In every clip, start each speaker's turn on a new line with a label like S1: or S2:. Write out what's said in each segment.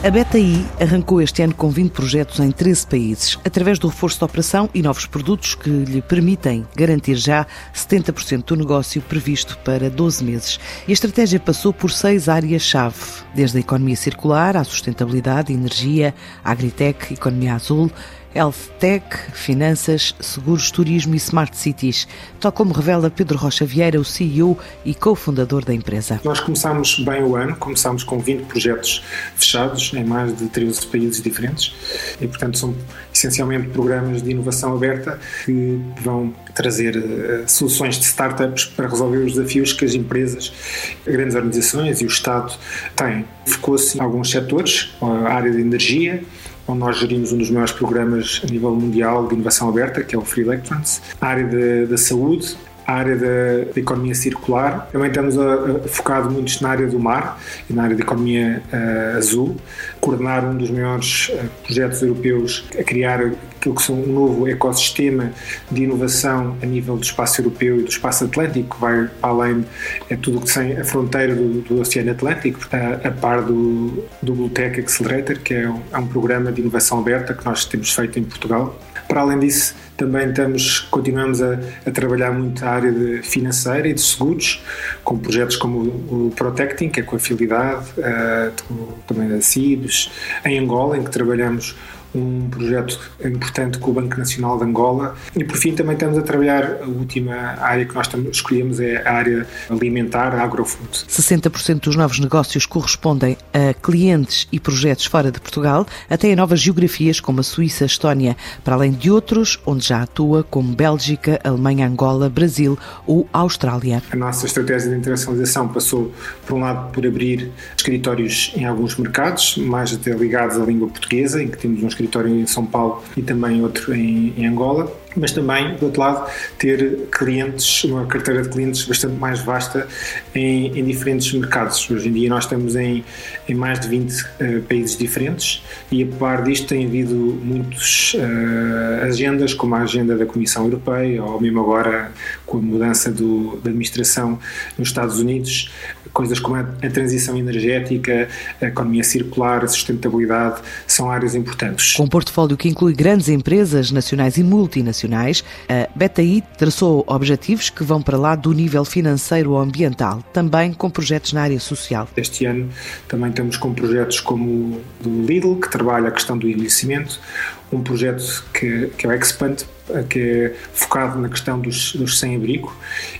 S1: A BetaI arrancou este ano com 20 projetos em 13 países, através do reforço da operação e novos produtos que lhe permitem garantir já 70% do negócio previsto para 12 meses. E a estratégia passou por seis áreas-chave, desde a economia circular à sustentabilidade, energia, agritech, economia azul, Health Tech, Finanças, Seguros, Turismo e Smart Cities, tal como revela Pedro Rocha Vieira, o CEO e cofundador da empresa.
S2: Nós começámos bem o ano, começámos com 20 projetos fechados em mais de 13 países diferentes e, portanto, são essencialmente programas de inovação aberta que vão trazer uh, soluções de startups para resolver os desafios que as empresas, grandes organizações e o Estado têm. Focou-se em alguns setores, a área de energia, onde nós gerimos um dos maiores programas a nível mundial de inovação aberta, que é o Free Electrons, a área da saúde, a área da, da, economia circular. Também estamos a, a, focado muito na área do mar e na área da economia uh, azul. Coordenar um dos maiores uh, projetos europeus a criar aquilo que são um novo ecossistema de inovação a nível do espaço europeu e do espaço atlântico, que vai para além é tudo que tem a fronteira do, do Oceano Atlântico, a, a par do, do Blue Tech Accelerator, que é um, é um programa de inovação aberta que nós temos feito em Portugal. Para além disso, também estamos, continuamos a, a, trabalhar muito a área de financeira e de seguros, com projetos como o, o Protecting, que é com a fidelidade, uh, também da CIBS, em Angola, em que trabalhamos um projeto importante com o Banco Nacional de Angola e por fim também estamos a trabalhar a última área que nós escolhemos é a área alimentar, a agrofood.
S1: 60% dos novos negócios correspondem a clientes e projetos fora de Portugal, até em novas geografias como a Suíça, a Estónia, para além de outros onde já atua como Bélgica, Alemanha, Angola, Brasil ou Austrália.
S2: A nossa estratégia de internacionalização passou por um lado por abrir escritórios em alguns mercados, mais até ligados à língua portuguesa, em que temos uns escritório em São Paulo e também outro em, em Angola mas também, do outro lado, ter clientes, uma carteira de clientes bastante mais vasta em, em diferentes mercados. Hoje em dia nós estamos em, em mais de 20 uh, eh, países diferentes e a par disto tem havido muitas uh, agendas, como a agenda da Comissão Europeia ou mesmo agora com a mudança do, da administração nos Estados Unidos, coisas como a, a transição energética, a economia circular, a sustentabilidade, são áreas importantes.
S1: Com um portfólio que inclui grandes empresas nacionais e multinacionais, internacionais, a BetaI traçou objetivos que vão para lá do nível financeiro ou ambiental, também com projetos na área social.
S2: Este ano também estamos com projetos como o do Lidl, que trabalha a questão do envelhecimento, um projeto que, que é o Expand, que é focado na questão dos, dos sem-abrigo,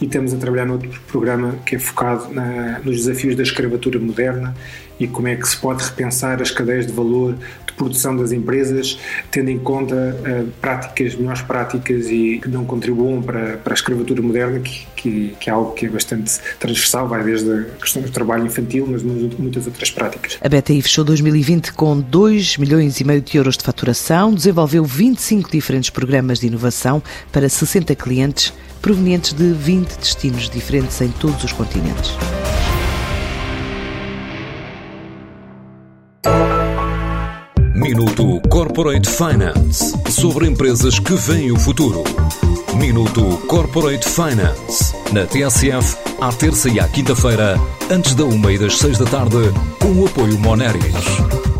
S2: e estamos a trabalhar no outro programa que é focado na, nos desafios da escravatura moderna e como é que se pode repensar as cadeias de valor de produção das empresas, tendo em conta uh, práticas, melhores práticas e que não contribuam para, para a escravatura moderna, que, que, que, é algo que é bastante transversal, vai desde a questão do trabalho infantil, mas muitas outras práticas.
S1: A BTI fechou 2020 com 2 milhões e meio de euros de faturação, desenvolveu 25 diferentes programas de inovação para 60 clientes provenientes de 20 destinos diferentes em todos os continentes.
S3: Minuto Corporate Finance sobre empresas que veem o futuro. Minuto Corporate Finance na TSF, à terça e à quinta-feira, antes da uma e das seis da tarde, com o apoio Moneris.